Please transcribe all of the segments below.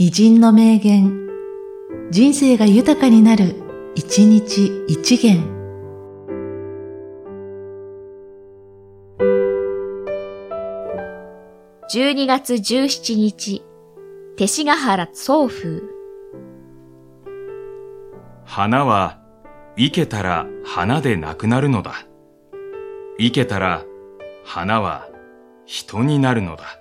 偉人の名言、人生が豊かになる、一日一元。12月17日、勅使河原宗風。花は、生けたら花でなくなるのだ。生けたら、花は人になるのだ。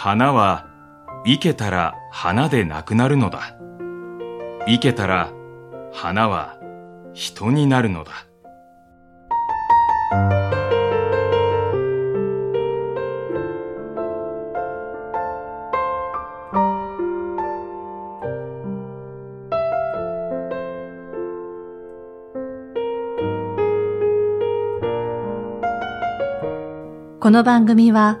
花は生けたら花でなくなるのだ。生けたら花は人になるのだ。この番組は、